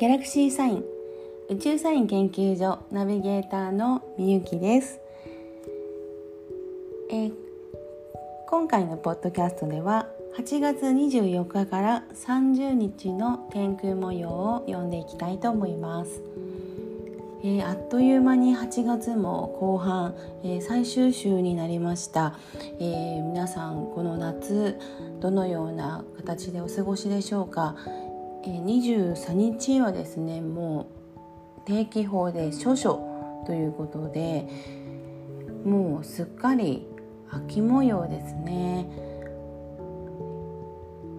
ギャラクシーサイン。宇宙サイン研究所ナビゲーターのみゆきです、え、今回のポッドキャストでは8月24日から30日の天空模様を読んでいきたいと思います、えー、あっという間に8月も後半、えー、最終週になりました、え、皆さんこの夏どのような形でお過ごしでしょうか？23日はですねもう定期法で諸書ということでもうすっかり秋模様ですね、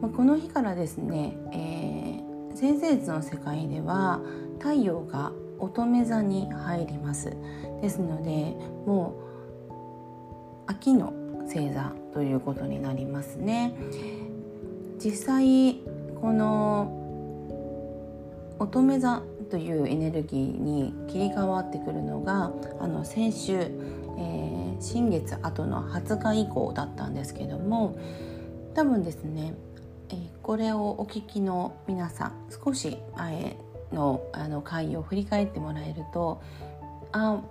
まあ、この日からですね、えー、先生図の世界では太陽が乙女座に入ります。ですのでもう秋の星座ということになりますね。実際この乙女座というエネルギーに切り替わってくるのがあの先週、えー、新月後の20日以降だったんですけども多分ですね、えー、これをお聞きの皆さん少し前のあの回を振り返ってもらえるとあ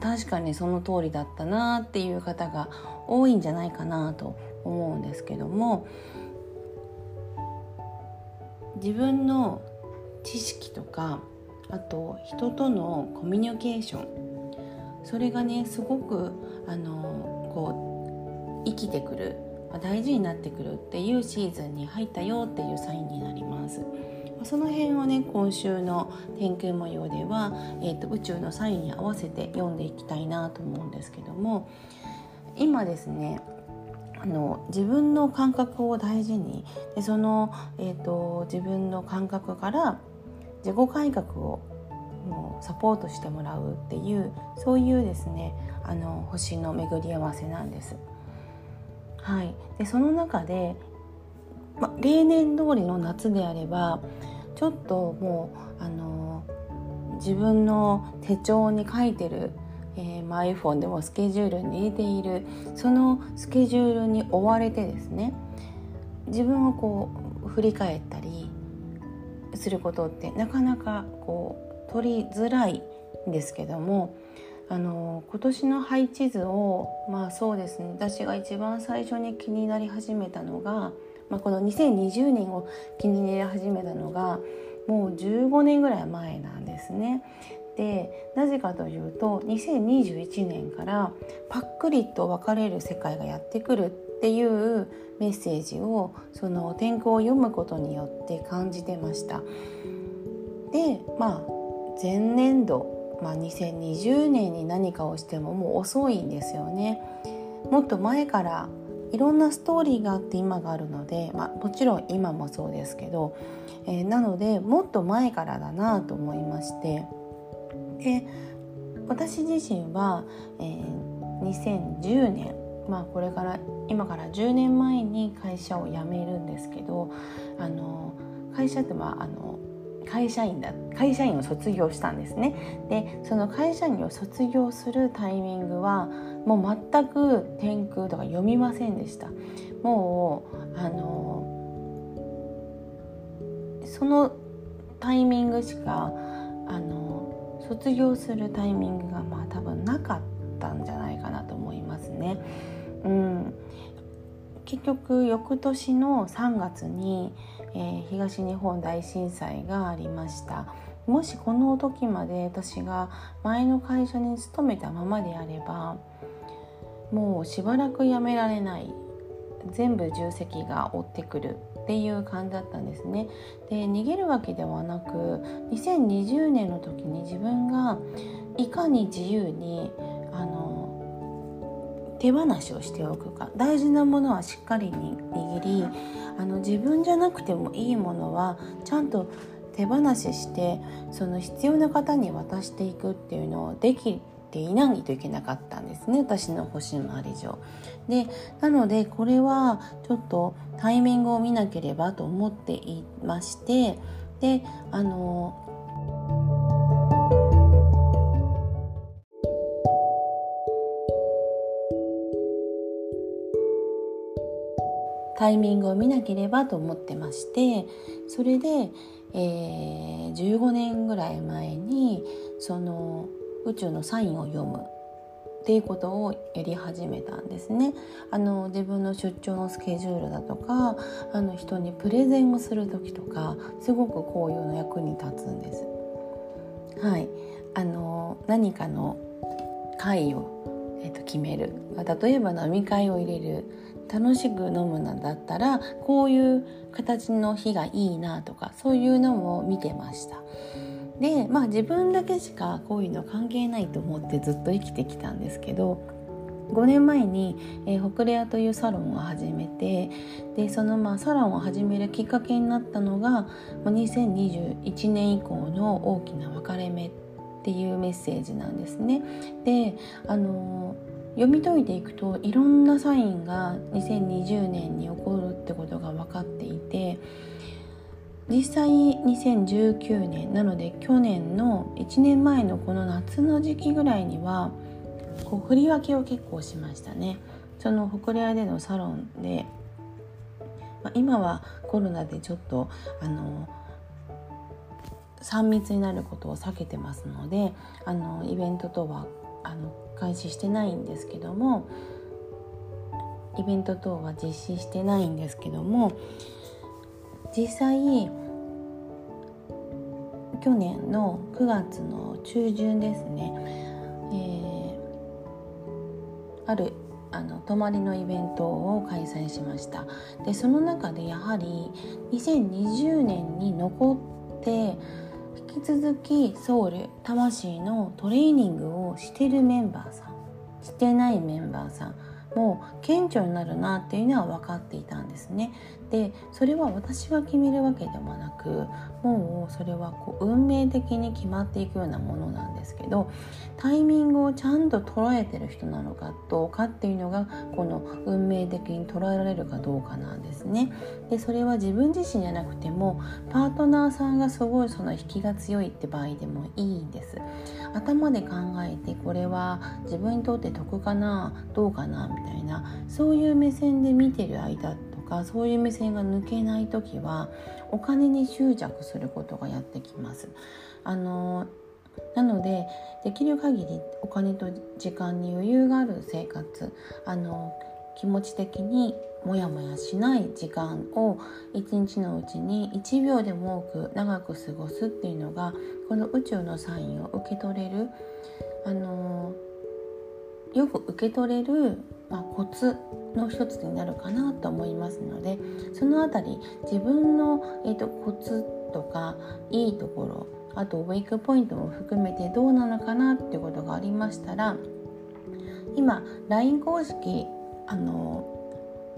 確かにその通りだったなっていう方が多いんじゃないかなと思うんですけども自分の知識とかあと人とのコミュニケーションそれがねすごくあのこう生きてくる大事になってくるっていうシーズンに入ったよっていうサインになります。その辺をね今週の天空模様では、えーと、宇宙のサインに合わせて読んでいきたいなと思うんですけども今ですねあの自分の感覚を大事にでその、えーと自分の感覚から自己改革をもうサポートしてもらうっていうそういうですねあの星の巡り合わせなんです。はい、でその中で、ま、例年通りの夏であればちょっともうあの自分の手帳に書いてる、えーま iPhone でもスケジュールに入れているそのスケジュールに追われてですね自分をこう振り返ったりすることってなかなかこう取りづらいんですけどもあの今年の配置図をまあそうですね私が一番最初に気になり始めたのが、まあ、この2020年を気になり始めたのがもう15年ぐらい前なんですね。でなぜかというと2021年からパックリと別れる世界がやってくるっていうメッセージをその天候を読むことによって感じてました。でまあ前年度、まあ、2020年に何かをしてももう遅いんですよね。もっと前からいろんなストーリーがあって今があるので、まあ、もちろん今もそうですけど、えー、なのでもっと前からだなと思いましてで私自身は、えー、2010年まあこれから今から10年前に会社を辞めるんですけどあの会社ってまああの会社員だ会社員を卒業したんですね。でその会社員を卒業するタイミングはもう全く天空とか読みませんでした。もうあのそのタイミングしかあの卒業するタイミングがまあ多分なかった。たんじゃないかなと思いますね。うん、結局翌年の3月に、えー、東日本大震災がありましたもしこの時まで私が前の会社に勤めたままであればもうしばらく辞められない全部重責が追ってくるっていう感じだったんですね。で逃げるわけではなく2020年の時に自分がいかに自由にあの手放しをしておくか大事なものはしっかりに握りあの自分じゃなくてもいいものはちゃんと手放ししてその必要な方に渡していくっていうのをできていないといけなかったんですね私の星回り上。でなのでこれはちょっとタイミングを見なければと思っていましてであのタイミングを見なければと思ってましてそれで、えー、15年ぐらい前にその宇宙のサインを読む。っていうことをやり始めたんですね。あの自分の出張のスケジュールだとかあの人にプレゼンをする時とかすごくこういうの役に立つんです。はい。あの何かの会を、えー、と決める。例えば飲み会を入れる。楽しく飲むのだったらこういう形の日がいいなとかそういうのも見てましたでまあ自分だけしかこういうの関係ないと思ってずっと生きてきたんですけど5年前に、えー、ホクレアというサロンを始めてでそのまあサロンを始めるきっかけになったのが、まあ、2021年以降の大きな分かれ目っていうメッセージなんですね。であの読み解いていくといろんなサインが2020年に起こるってことが分かっていて実際2019年なので去年の1年前のこの夏の時期ぐらいにはこう振り分けを結構しましたね。その北レアでのサロンで、まあ、今はコロナでちょっとあの3密になることを避けてますのであのイベントとはあの開始してないんですけどもイベント等は実施してないんですけども実際去年の9月の中旬ですね、えー、あるあの泊まりのイベントを開催しました。でその中でやはり2020年に残って引き続きソウル魂のトレーニングをしてるメンバーさんしてないメンバーさんも顕著になるなっていうのは分かっていたんですね。でそれは私が決めるわけでもなくもうそれはこう運命的に決まっていくようなものなんですけどタイミングをちゃんと捉えてる人なのかどうかっていうのがこの運命的に捉えられるかどうかなんですね。でそれは自分自身じゃなくてもパートナーさんがすごいその引きが強いって場合でもいいんです。頭で考えてこれは自分にとって得かなどうかなみたいなそういう目線で見てる間とかそういう目線が抜けない時はお金に執着することがやってきます。あのなのでできる限りお金と時間に余裕がある生活あの気持ち的にモヤモヤしない時間を一日のうちに1秒でも多く長く過ごすっていうのがこの宇宙のサインを受け取れるあのよく受け取れる、まあ、コツの一つになるかなと思いますのでその辺り自分の、えーと、コツとかいいところあとウェイクポイントも含めてどうなのかなっていうことがありましたら今 LINE 公式あの、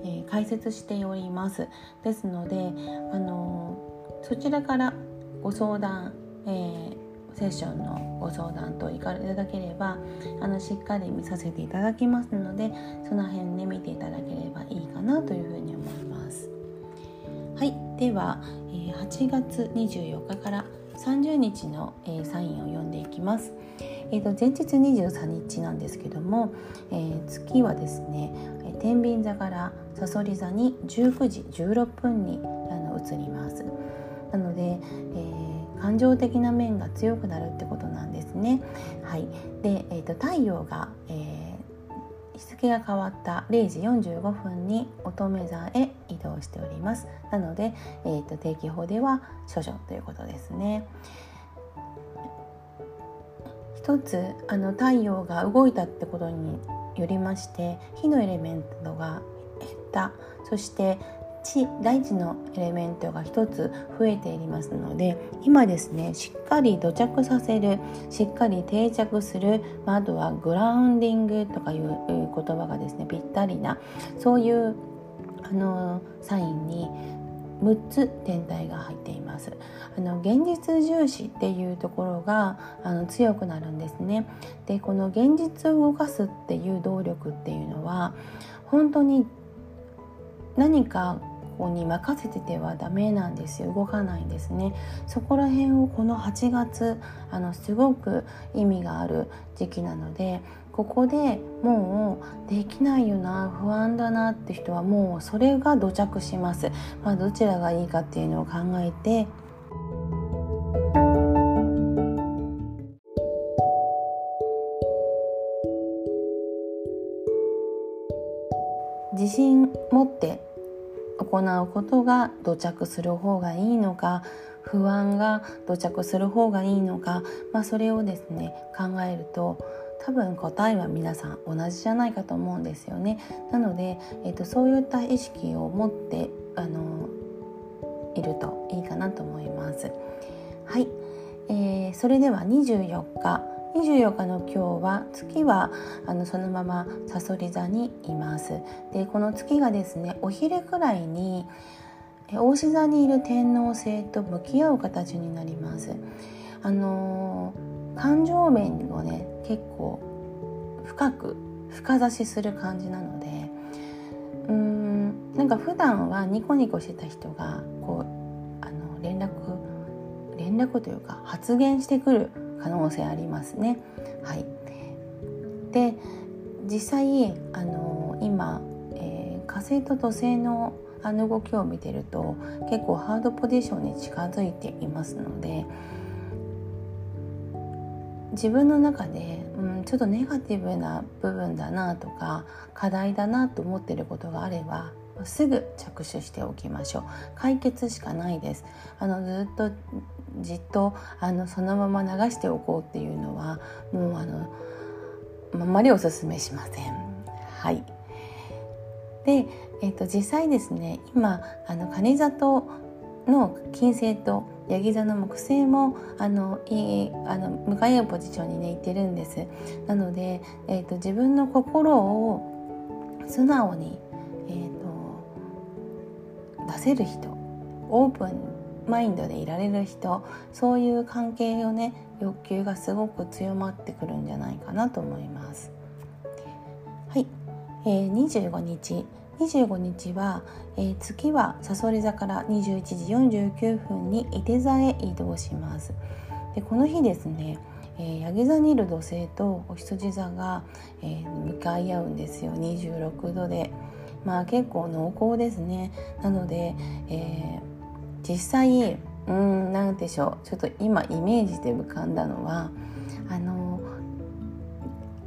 えー、解説しております。ですのであのそちらからご相談、えーセッションのご相談と行かれいただければあのしっかり見させていただきますのでその辺ね見ていただければいいかなというふうに思います。はいでは、8月24日から30日の、サインを読んでいきます。えーと、前日23日なんですけども、えー、月はですね天秤座からさそり座に19時16分にあの移ります。なので、えー、感情的な面が強くなるってことなんですね。はい、で、えーと、太陽が、えー、日付が変わった0時45分に乙女座へ移動しております。なので、えーと、定期法では処女ということですね。一つあの太陽が動いたってことによりまして火のエレメントが減ったそして地大地のエレメントが一つ増えていますので今ですねしっかり土着させるしっかり定着する、まあ、あとはグラウンディングとかいう言葉がですねぴったりなそういうあのサインに6つ天体が入っています。あの現実重視っていうところがあの強くなるんですね。でこの現実を動かすっていう動力っていうのは本当に何かこに任せててはダメなんですよ。動かないんですね。そこら辺をこの8月あのすごく意味がある時期なのでここでもうできないよな不安だなって人はもうそれが土着します、まあ、どちらがいいかっていうのを考えて。自信持って行うことが土着する方がいいのか不安が土着する方がいいのか、まあ、それをですね考えると多分答えは皆さん同じじゃないかと思うんですよね。なので、えーと、そういった意識を持ってあのいるといいかなと思います。はい、えー、それでは24日24日の今日は月はあのそのままさそり座にいます。でこの月がですねお昼くらいに大志座にいる天王星と向き合う形になります。あの感情面をね結構深く深指しする感じなのでうーんなんか普段はニコニコしてた人がこうあの連絡連絡というか発言してくる可能性ありますね。はい、で実際あの今、えー、火星と土星のあの動きを見てると結構ハードポジションに近づいていますので自分の中で、うん、ちょっとネガティブな部分だなとか課題だなと思ってることがあればすぐ着手しておきましょう解決しかないですあのずっとじっとあのそのまま流しておこうっていうのはもうあのあんまりおすすめしません。はいで、えーと、実際ですね今あの蟹座との金星とヤギ座の木星もあのいいあの向かい合うポジションにねいてるんです。なので、えーと、自分の心を素直に、出せる人オープンマインドでいられる人そういう関係をね欲求がすごく強まってくるんじゃないかなと思います。はい、えー、25日25日は、えー、月はさそり座から21時49分に伊手座へ移動します。でこの日ですねえー、ヤギ座にいる土星とお羊座が、えー、向かい合うんですよ26度でまあ結構濃厚ですね。なので、えー実際うん何でしょう。ちょっと今イメージで浮かんだのはあの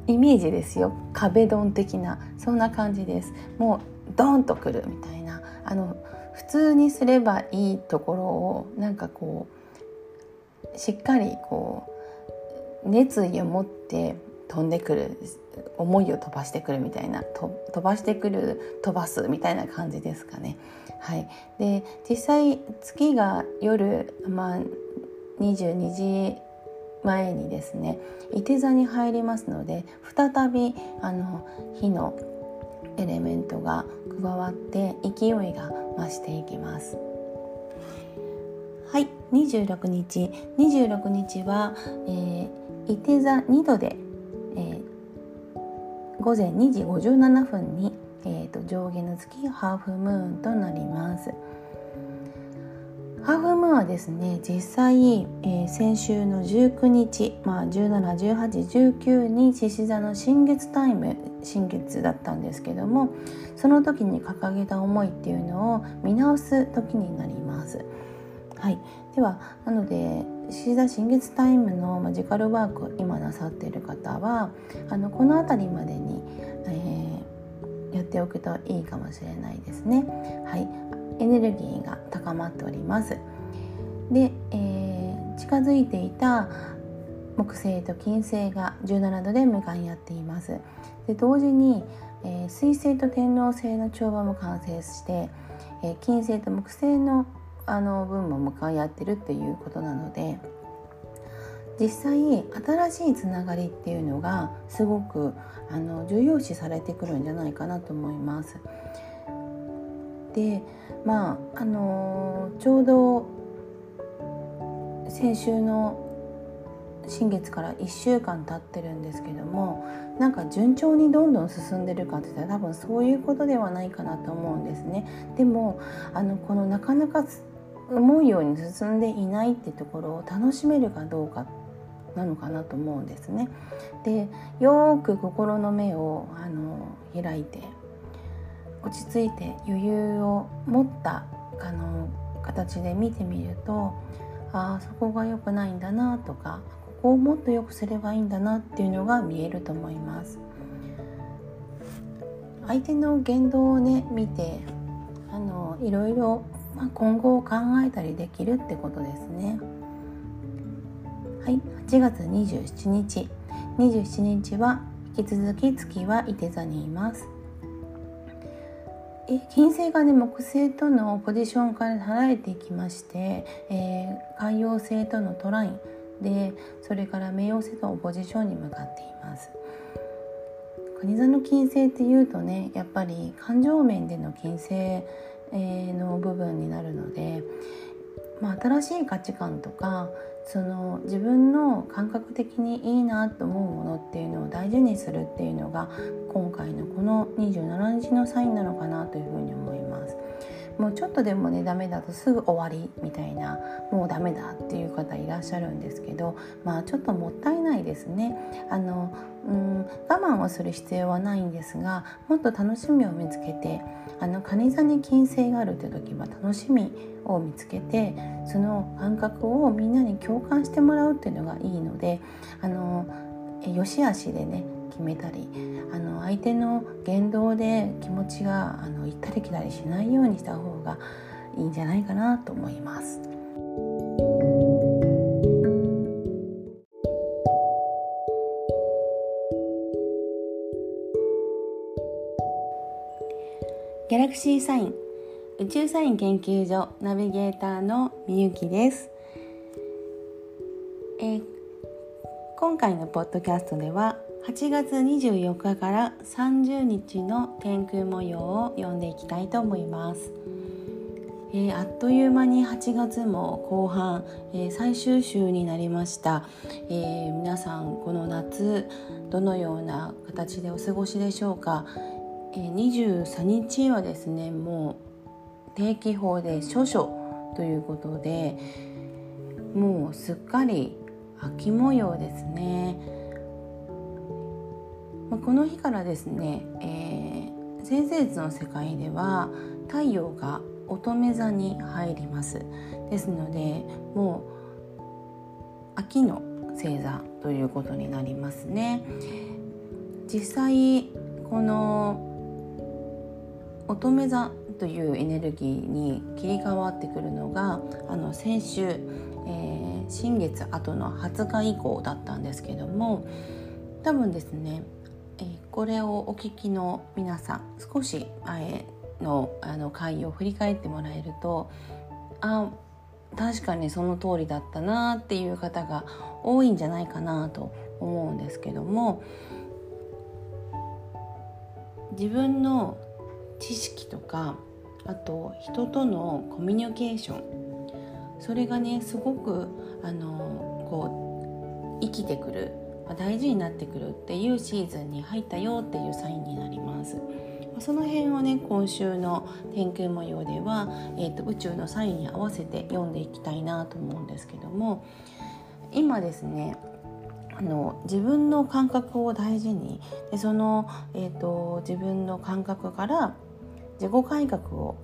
イメージですよ。壁ドン的な。そんな感じです。もうドンとくるみたいな。あの普通にすればいいところをなんかこうしっかりこう熱意を持って飛んでくる思いを飛ばしてくるみたいな飛ばしてくる飛ばすみたいな感じですかね。はい、で実際月が夜、まあ、22時前にですねいて座に入りますので再びあの火のエレメントが加わって勢いが増していきます。はい26日26日は、えー、いて座2度でえ午前2時57分に、えーと、上下の月ハーフムーンとなります。ハーフムーンはですね実際、えー、先週の19日、まあ、171819に獅子座の新月タイム新月だったんですけどもその時に掲げた思いっていうのを見直す時になります。はい、ではなので獅子座新月タイムのマジカルワーク今なさっている方はあのこの辺りまでに、えー、やっておくといいかもしれないですね。はい、エネルギーが高まっております。で、えー、近づいていた木星と金星が17度で向かい合っています。で同時に、えー、水星と天王星の調和も完成して、えー、金星と木星のあの分も向かい合ってるっていうことなので実際新しいつながりっていうのがすごくあの重要視されてくるんじゃないかなと思います。でまああのちょうど先週の新月から1週間経ってるんですけどもなんか順調にどんどん進んでるかって言ったら多分そういうことではないかなと思うんですね。でもあのこのなかなか思うように進んでいないってところを楽しめるかどうかなのかなと思うんですね。でよく心の目をあの開いて落ち着いて余裕を持ったあの形で見てみるとああそこが良くないんだなとかここをもっと良くすればいいんだなっていうのが見えると思います。相手の言動をね見てあのいろいろ、まあ、今後を考えたりできるってことですね。はい、8月27日27日は引き続き月は伊手座にいます。え金星がね木星とのポジションから離れていきまして、えー、海洋星とのトラインでそれから冥王星とのポジションに向かっています。蟹座の金星っていうとねやっぱり感情面での金星の部分になるので、まあ、新しい価値観とかその自分の感覚的にいいなと思うものっていうのを大事にするっていうのが今回のこの27日のサインなのかなというふうに思います。もうちょっとでもねダメだとすぐ終わりみたいなもうダメだっていう方いらっしゃるんですけどまあちょっともったいないですね。あのうん我慢をする必要はないんですがもっと楽しみを見つけてあの蟹座に金星があるって時は楽しみを見つけてその感覚をみんなに共感してもらうっていうのがいいのであのよしあしでね決めたりあの相手の言動で気持ちがあの行ったり来たりしないようにした方がいいんじゃないかなと思います。ギャラクシーサイン宇宙サイン研究所ナビゲーターのみゆきです、えー、今回のポッドキャストでは8月24日から30日の天空模様を読んでいきたいと思います。えー、あっという間に8月も後半、えー、最終週になりました、えー、皆さんこの夏どのような形でお過ごしでしょうか、え23日はですねもう定期法で諸書ということでもうすっかり秋模様ですね。まあ、この日からですね、えー、先生図の世界では太陽が乙女座に入ります。ですのでもう秋の星座ということになりますね。実際この乙女座というエネルギーに切り替わってくるのがあの先週、えー、新月後の20日以降だったんですけども多分ですね、これをお聞きの皆さん少し前のあの回を振り返ってもらえるとあ確かにその通りだったなっていう方が多いんじゃないかなと思うんですけども自分の知識とかあと人とのコミュニケーションそれがねすごくあのこう生きてくる大事になってくるっていうシーズンに入ったよっていうサインになります。その辺をね今週の天空模様では、えーと、宇宙のサインに合わせて読んでいきたいなと思うんですけども今ですねあの自分の感覚を大事にでその、えーと、自分の感覚から自己改革を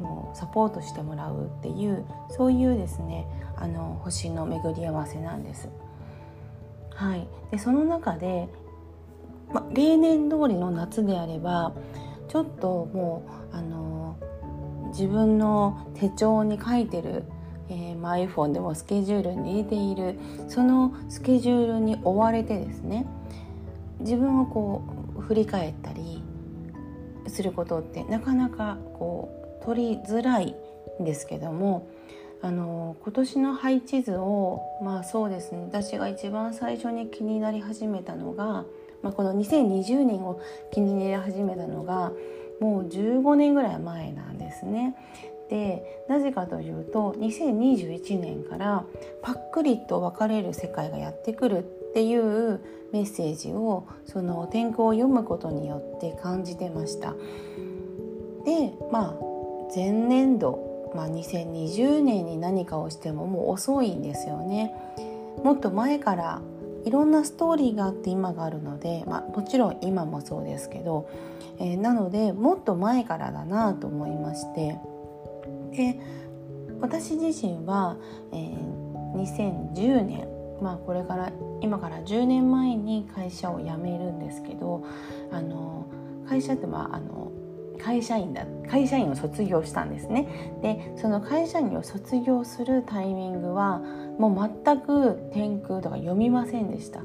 もうサポートしてもらうっていうそういうですねあの星の巡り合わせなんです。はい、でその中で、ま、例年通りの夏であればちょっともうあの自分の手帳に書いてる、えーま iPhone でもスケジュールに入れているそのスケジュールに追われてですね自分をこう振り返ったりすることってなかなかこう取りづらいんですけどもあの今年の配置図をまあそうですね私が一番最初に気になり始めたのが、まあ、この2020年を気になり始めたのがもう15年ぐらい前なんですね。でなぜかというと2021年からパックリと別れる世界がやってくるっていうメッセージをその天候を読むことによって感じてました。でまあ前年度まあ、2020年に何かをしてももう遅いんですよね。もっと前からいろんなストーリーがあって今があるので、まあ、もちろん今もそうですけど、えー、なのでもっと前からだなと思いましてで私自身は、えー、2010年まあこれから今から10年前に会社を辞めるんですけどあの会社ってまああの会社員だ会社員を卒業したんですね。でその会社員を卒業するタイミングはもう全く天空とか読みませんでした。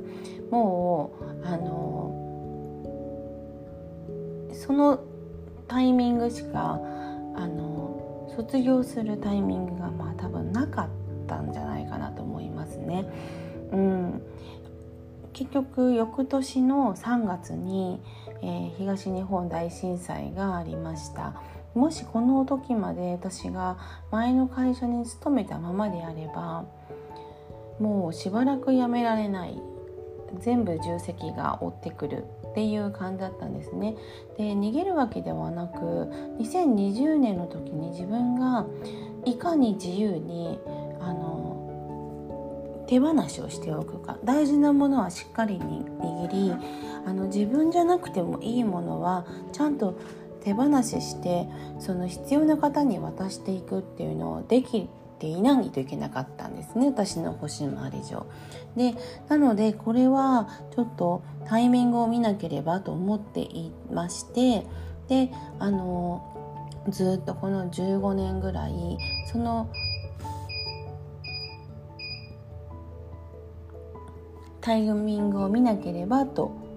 もうあのそのタイミングしかあの卒業するタイミングがまあ多分なかったんじゃないかなと思いますね。うん、結局翌年の3月に、えー、東日本大震災がありました。もしこの時まで私が前の会社に勤めたままであればもうしばらく辞められない。全部重責が追ってくるっていう感じだったんですね。で逃げるわけではなく2020年の時に自分がいかに自由にあの手放しをしておくか。大事なものはしっかりに握りあの自分じゃなくてもいいものはちゃんと手放ししてその必要な方に渡していくっていうのをできていないといけなかったんですね私の星回り上。でなのでこれはちょっとタイミングを見なければと思っていましてであのずっとこの15年ぐらいそのタイミングを見なければと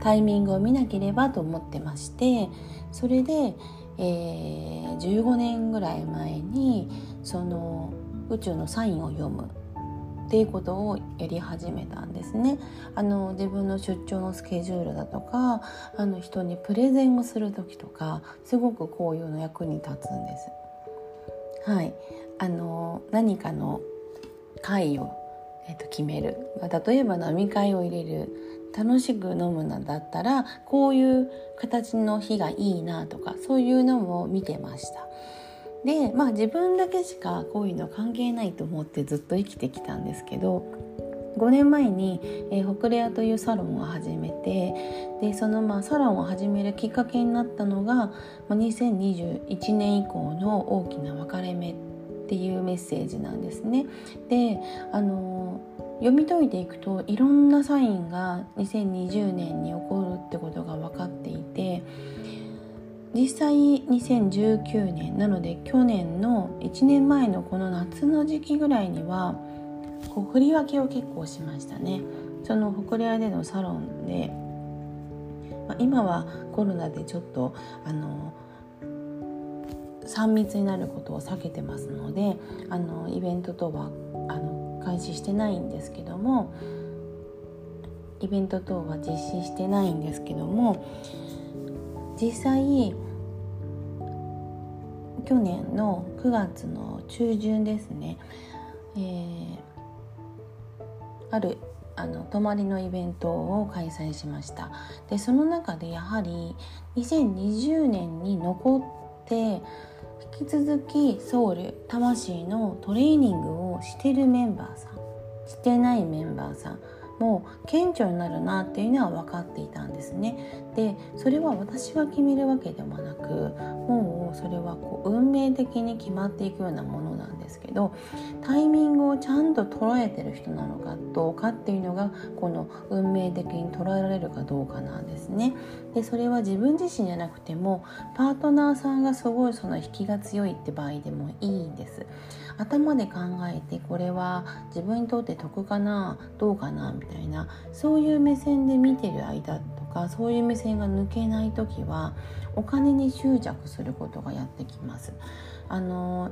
タイミングを見なければと思ってましてそれでえー、15年ぐらい前にその宇宙のサインを読むっていうことをやり始めたんですね。あの自分の出張のスケジュールだとかあの人にプレゼンをする時とかすごくこういうの役に立つんです。はい、あの何かの会を、えー、と決める例えば飲み会を入れる楽しく飲むのだったらこういう形の日がいいなとかそういうのも見てました。でまあ自分だけしかこういうの関係ないと思ってずっと生きてきたんですけど5年前に、えー、ホクレアというサロンを始めてでそのまあサロンを始めるきっかけになったのが、まあ、2021年以降の大きな分かれ目っていうメッセージなんですね。であの読み解いていくといろんなサインが2020年に起こるってことが分かっていて実際2019年なので去年の1年前のこの夏の時期ぐらいにはこう振り分けを結構しましたね。そのホコレアでのサロンで、まあ、今はコロナでちょっとあの3密になることを避けてますのであのイベントとはあの開始してないんですけどもイベント等は実施してないんですけども実際去年の9月の中旬ですね、えー、あるあの泊まりのイベントを開催しました。でその中でやはり2020年に残って引き続きソウル魂のトレーニングをしてるメンバーさんしてないメンバーさんも顕著になるなっていうのは分かっていたんですね。でそれは私が決めるわけでもなくもうそれはこう運命的に決まっていくようなものなんですけどタイミングをちゃんと捉えてる人なのかどうかっていうのがこの運命的に捉えられるかどうかなんですね。でそれは自分自身じゃなくてもパートナーさんがすごいその引きが強いって場合でもいいんです。頭で考えてこれは自分にとって得かなどうかなみたいなそういう目線で見てる間とかそういう目線が抜けない時はお金に執着することがやってきます。あの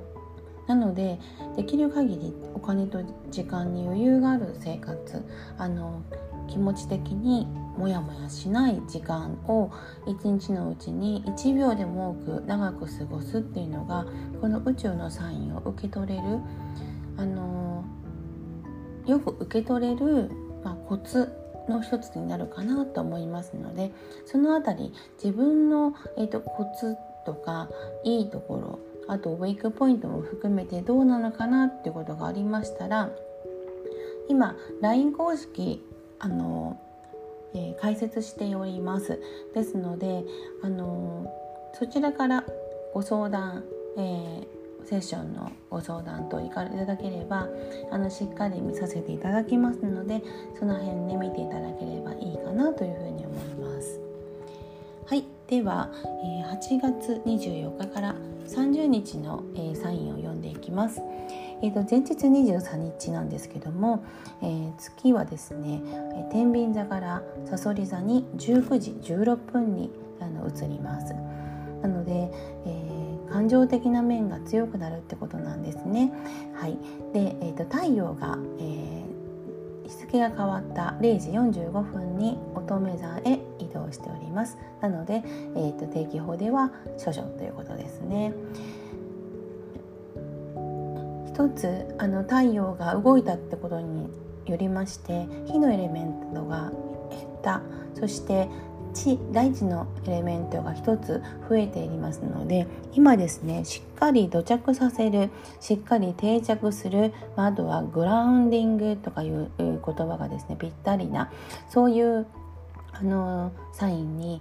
なのでできる限りお金と時間に余裕がある生活あの気持ち的にモヤモヤしない時間を一日のうちに1秒でも多く長く過ごすっていうのがこの宇宙のサインを受け取れるあのよく受け取れる、まあ、コツの一つになるかなと思いますのでその辺り自分の、えーと、コツとかいいところあとウィークポイントも含めてどうなのかなっていうことがありましたら今 LINE 公式あの、えー、解説しておりますですのであのそちらからご相談、えー、セッションのご相談といただければあのしっかり見させていただきますのでその辺ね見ていただければいいかなというふうに思います。はいでは、えー、8月24日から30日の、サインを読んでいきます。えーと、前日23日なんですけども、えー、月はですね天秤座からさそり座に19時16分にあの移ります。なので、えー、感情的な面が強くなるってことなんですね。はい、で、えーと、太陽が、えー、日付が変わった0時45分に乙女座へ移動しております。なので、えーと、定期法では処女ということですね。一つあの太陽が動いたってことによりまして火のエレメントが減った。そして地大地のエレメントが一つ増えていますので今ですねしっかり土着させるしっかり定着する、まあ、あとはグラウンディングとかいう言葉がですねぴったりなそういうあのサインに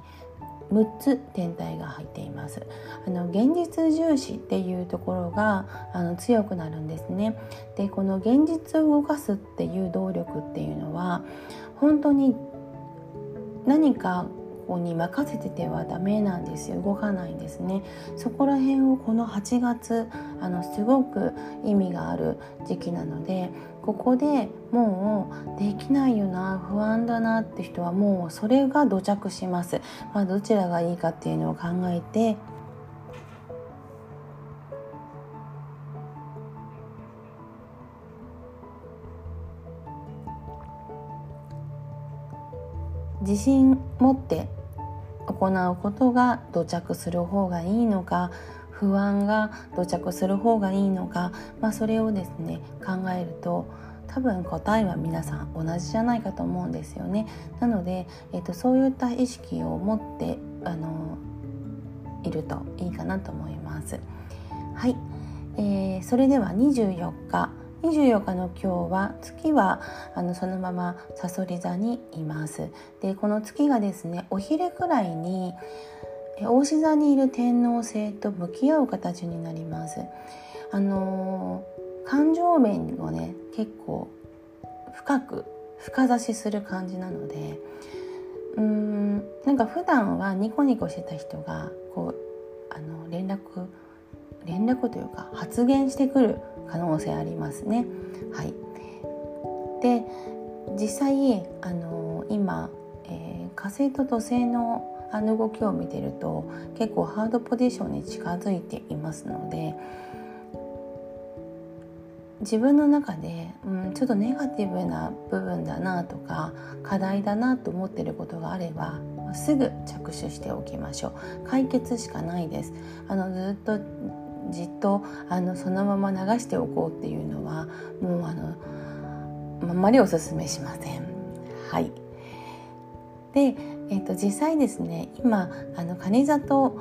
6つ天体が入っています。あの現実重視っていうところがあの強くなるんですね。でこの現実を動かすっていう動力っていうのは本当に何かここに任せててはダメなんですよ。動かないんですね。そこら辺をこの8月あのすごく意味がある時期なのでここでもうできないよな不安だなって人はもうそれが土着します、まあ、どちらがいいかっていうのを考えて。自信持って行うことが土着する方がいいのか不安が土着する方がいいのか、まあ、それをですね考えると多分答えは皆さん同じじゃないかと思うんですよね。なので、えーと、そういった意識を持ってあのいるといいかなと思います。はい、えー、それでは24日24日の今日は月はあのそのままさそり座にいますでこの月がですねお昼くらいに大志座にいる天王星と向き合う形になりますあのー、感情面をね結構深く深指しする感じなのでうーんなんか普段はニコニコしてた人がこうあの連絡連絡というか発言してくる可能性ありますね。はい、で実際あの今、えー、火星と土星のあの動きを見てると結構ハードポジションに近づいていますので自分の中で、うん、ちょっとネガティブな部分だなとか課題だなと思ってることがあればすぐ着手しておきましょう。解決しかないです。あのずっとじっとあのそのまま流しておこうっていうのはもうあのあんまりおすすめしません。はい。で、えーと、実際ですね今あの蟹座と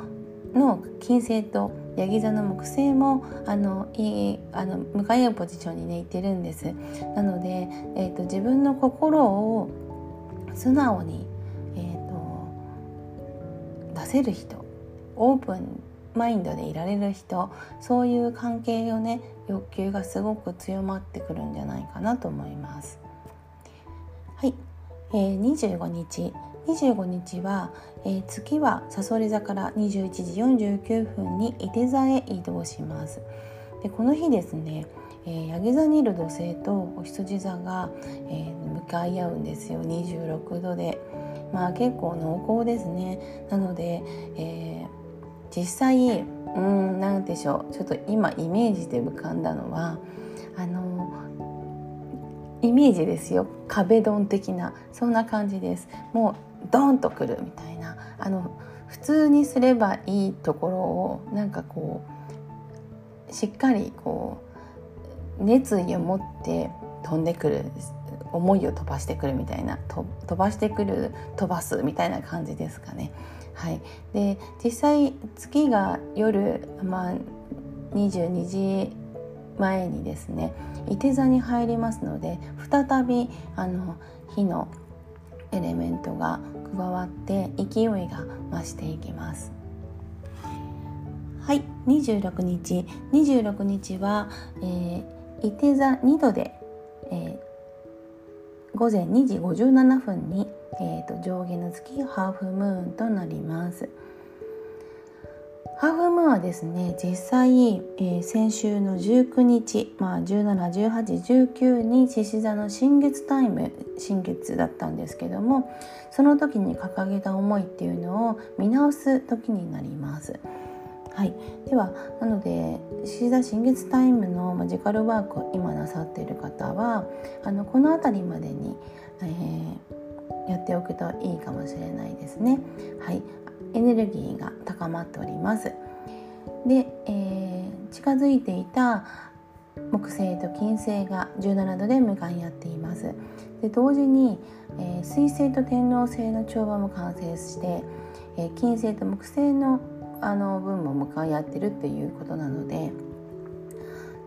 の金星とヤギ座の木星もあのいいあの向かい合うポジションにねいてるんです。なので、えーと、自分の心を素直に、えーと出せる人オープンマインドでいられる人そういう関係をね欲求がすごく強まってくるんじゃないかなと思います。はい、えー、25日25日は、えー、月はさそり座から21時49分に伊手座へ移動します。でこの日ですね、えー、ヤギ座にいる土星とお羊座が、えー、向かい合うんですよ26度で。まあ結構濃厚ですね。なので、えー実際うん何でしょうちょっと今イメージで浮かんだのはあのイメージですよ壁ドン的なそんな感じですもうドンとくるみたいなあの普通にすればいいところをなんかこうしっかりこう熱意を持って飛んでくる思いを飛ばしてくるみたいな飛ばしてくる飛ばすみたいな感じですかね。はい、で実際月が夜、まあ、22時前にですね伊手座に入りますので再びあの火のエレメントが加わって勢いが増していきます。はい26日。26日は、えー、伊手座2度で、えー、午前2時57分に、えーと上下の月ハーフムーンとなります。ハーフムーンはですね実際、えー、先週の19日、まあ、171819に獅子座の新月タイム新月だったんですけどもその時に掲げた思いっていうのを見直す時になります。はい、ではなので獅子座新月タイムのマジカルワークを今なさっている方はあのこの辺りまでに、えー、やっておくといいかもしれないですね。はい、エネルギーが高まっておりますで、えー、近づいていた木星と金星が17度で向かい合っていますで同時に、えー、水星と天王星の調和も完成して、えー、金星と木星のあの分も向かい合ってるっていうことなので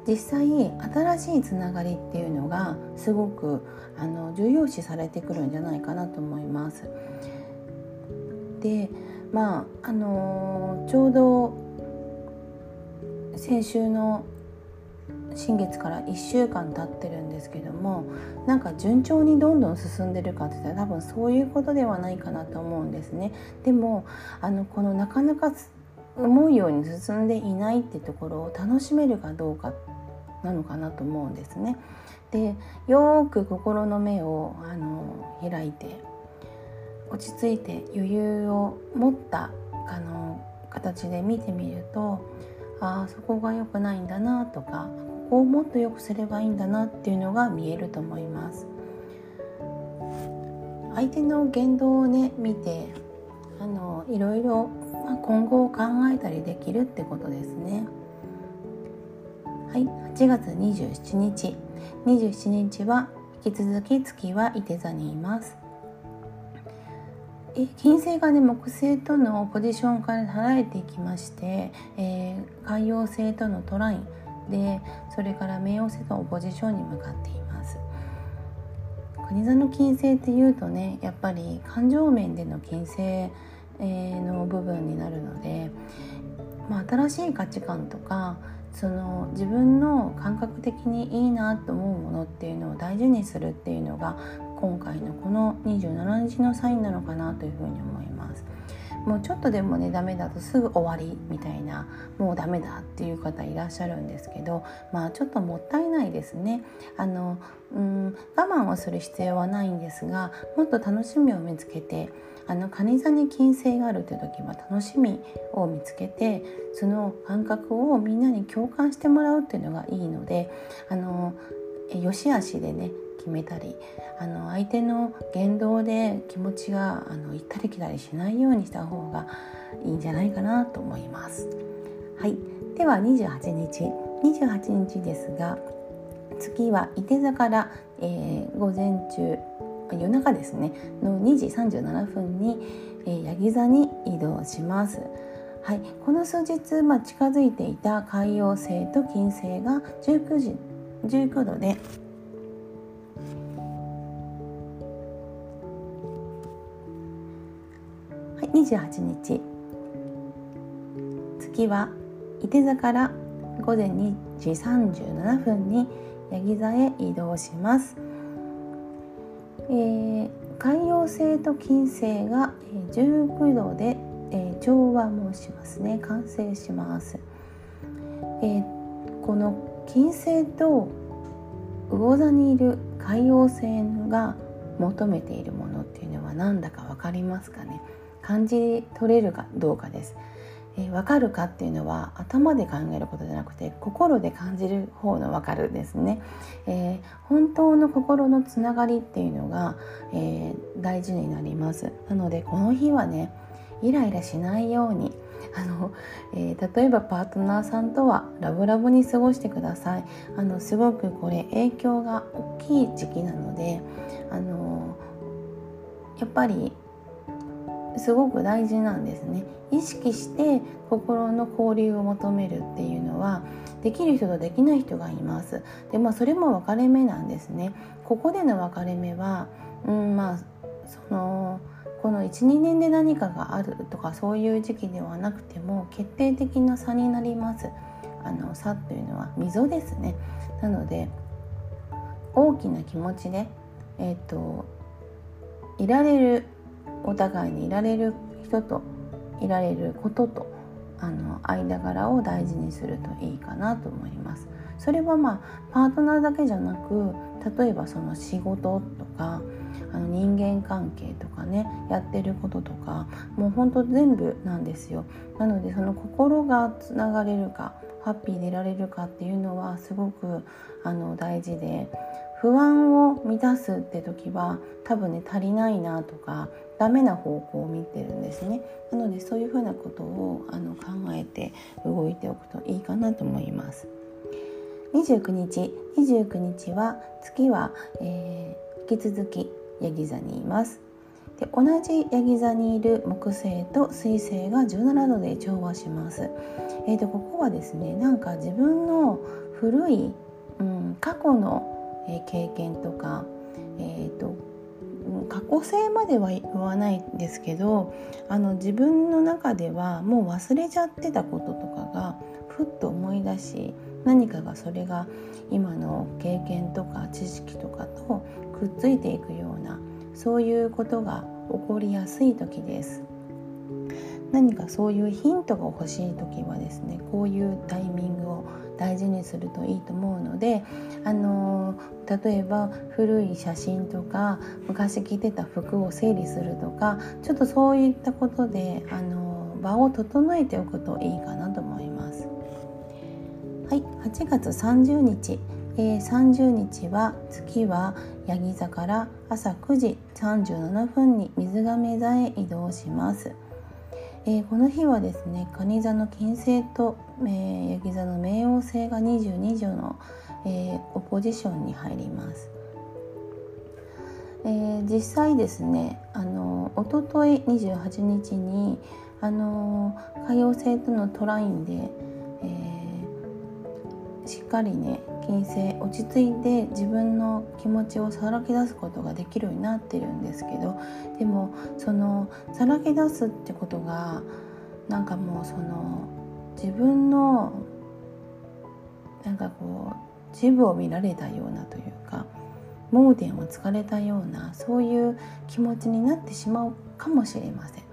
実際新しいつながりっていうのがすごくあの重要視されてくるんじゃないかなと思います。でまああのー、ちょうど先週の新月から1週間経ってるんですけどもなんか順調にどんどん進んでるかって言ったら多分そういうことではないかなと思うんですね。でもあのこのなかなか思うように進んでいないってところを楽しめるかどうかなのかなと思うんですね。でよーく心の目をあの開いて落ち着いて余裕を持ったあの形で見てみるとああそこが良くないんだなとかここをもっと良くすればいいんだなっていうのが見えると思います。相手の言動をね見てあのいろいろ、まあ、今後を考えたりできるってことですね。はい8月27日。27日は引き続き月は伊手座にいます。金星がね木星とのポジションから離れていきまして、えー、海洋星とのトラインでそれから冥王星とのポジションに向かっています。国座の金星っていうとねやっぱり感情面での金星、えー、の部分になるので、まあ、新しい価値観とかその自分の感覚的にいいなと思うものっていうのを大事にするっていうのが今回のこの27日のサインなのかなというふうに思います。もうちょっとでもねダメだとすぐ終わりみたいなもうダメだっていう方いらっしゃるんですけどまあちょっともったいないですねあのうん我慢をする必要はないんですがもっと楽しみを見つけてあの蟹座に金星があるという時は楽しみを見つけてその感覚をみんなに共感してもらうっていうのがいいのであの良し悪しでね決めたりあの相手の言動で気持ちがあの行ったり来たりしないようにした方がいいんじゃないかなと思います。はい、では28日28日ですが月は伊手座から、えー、午前中夜中ですねの2時37分に、えー、ヤギ座に移動します。はい、この数日、まあ、近づいていた海洋星と金星が19時19度で28日。月は伊手座から午前2時37分にヤギ座へ移動します、えー、海洋星と金星が19度で、えー、調和もしますね。完成します、えー、この金星と魚座にいる海洋星が求めているものっていうのは何だか分かりますかね？感じ取れるかどうかです。えー、分かるかっていうのは頭で考えることじゃなくて心で感じる方の分かるですね、えー、本当の心のつながりっていうのが、えー、大事になります。なのでこの日はねイライラしないように あの、えー、例えばパートナーさんとはラブラブに過ごしてください。あのすごくこれ影響が大きい時期なのであのやっぱりすごく大事なんですね。意識して心の交流を求めるっていうのはできる人とできない人がいます。でまあそれも分かれ目なんですね。ここでの分かれ目はうんまあそのこの12年で何かがあるとかそういう時期ではなくても決定的な差になります。あの差というのは溝ですね。なので大きな気持ちでえっ、ー、といられるお互いにいられる人といられることとあの間柄を大事にするといいかなと思います。それはまあパートナーだけじゃなく例えばその仕事とかあの人間関係とかねやってることとかもうほんと全部なんですよ。なのでその心がつながれるかハッピーでいられるかっていうのはすごくあの大事で不安を満たすって時は多分ね足りないなとかダメな方向を見てるんですね。なのでそういうふうなことをあの考えて動いておくといいかなと思います。29日29日は月は、えー、引き続きヤギ座にいます。で同じヤギ座にいる木星と水星が17度で調和します、えーと、ここはですねなんか自分の古い、うん、過去の経験とか、えーと、過去性までは言わないんですけどあの自分の中ではもう忘れちゃってたこととかがふっと思い出し何かがそれが今の経験とか知識とかとくっついていくようなそういうことが起こりやすい時です。何かそういうヒントが欲しい時はですねこういうタイミングを大事にするといいと思うので、あの例えば古い写真とか昔着てた服を整理するとかちょっとそういったことで、あの場を整えておくといいかなと思います。はい、8月30日えー、30日は月はヤギ座から朝9時37分に水亀座へ移動します。えー、この日はですね蟹座の金星と、えー、ヤギ座の冥王星が22条の、えー、オポジションに入ります。えー、実際ですねあの一昨日28日にあの海王星とのトラインで、しっかりね金星落ち着いて自分の気持ちをさらけ出すことができるようになってるんですけどでもそのさらけ出すってことがなんかもうその自分のなんかこう自分を見られたようなというか盲点をつかれたようなそういう気持ちになってしまうかもしれません。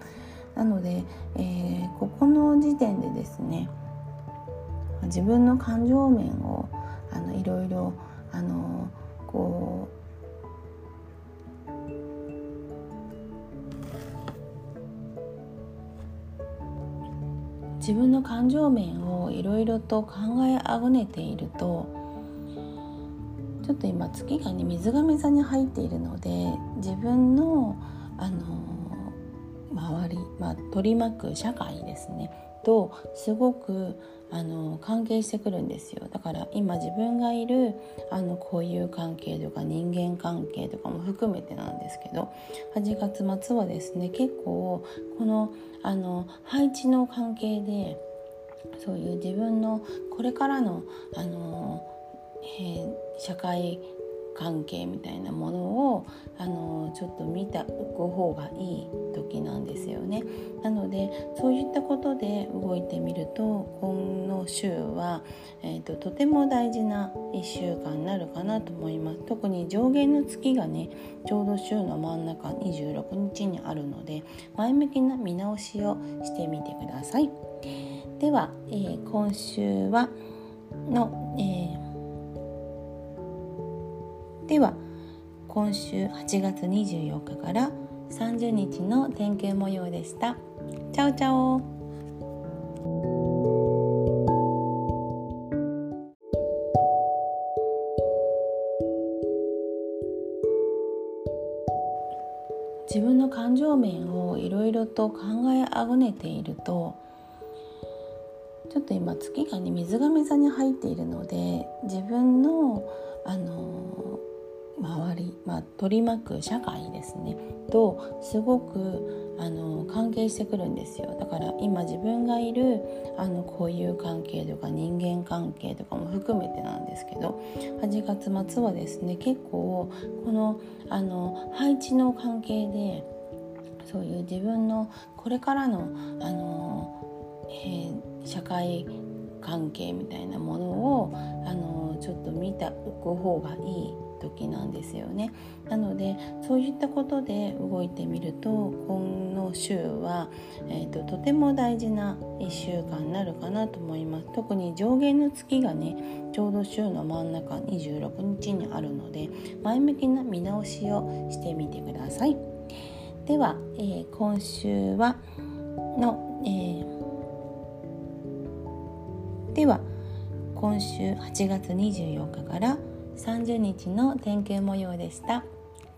なので、えー、ここの時点でですね自分の感情面をあのいろいろあのこう自分の感情面をいろいろと考えあぐねているとちょっと今月がね水亀座に入っているので自分のあの周り、まあ、取り巻く社会ですね。とすごくあの関係してくるんですよ。だから今自分がいるあの交友関係とか人間関係とかも含めてなんですけど8月末はですね結構このあの配置の関係でそういう自分のこれからのあの、えー、社会関係みたいなものをあのちょっと見ておく方がいい時なんですよね。なのでそういったことで動いてみると今の週は、えーと、とても大事な1週間になるかなと思います。特に上限の月がねちょうど週の真ん中26日にあるので前向きな見直しをしてみてください。では、えー、今週はの、えーでは今週8月24日から30日の天気模様でした。チャオチャオ。自分の感情面をいろいろと考えあぐねているとちょっと今月がね水亀座に入っているので自分のあの周り、まあ、取り巻く社会ですね。とすごくあの関係してくるんですよ。だから今自分がいるあの交友関係とか人間関係とかも含めてなんですけど8月末はですね結構このあの配置の関係でそういう自分のこれからのあの、えー、社会関係みたいなものをあのちょっと見たご方がいい時なんですよね。なのでそういったことで動いてみると今の週は、えーと、とても大事な1週間になるかなと思います。特に上限の月がねちょうど週の真ん中26日にあるので前向きな見直しをしてみてください。では、えー、今週はの、えー、では今週8月24日から30日の天気模様でした。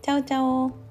チャオチャオ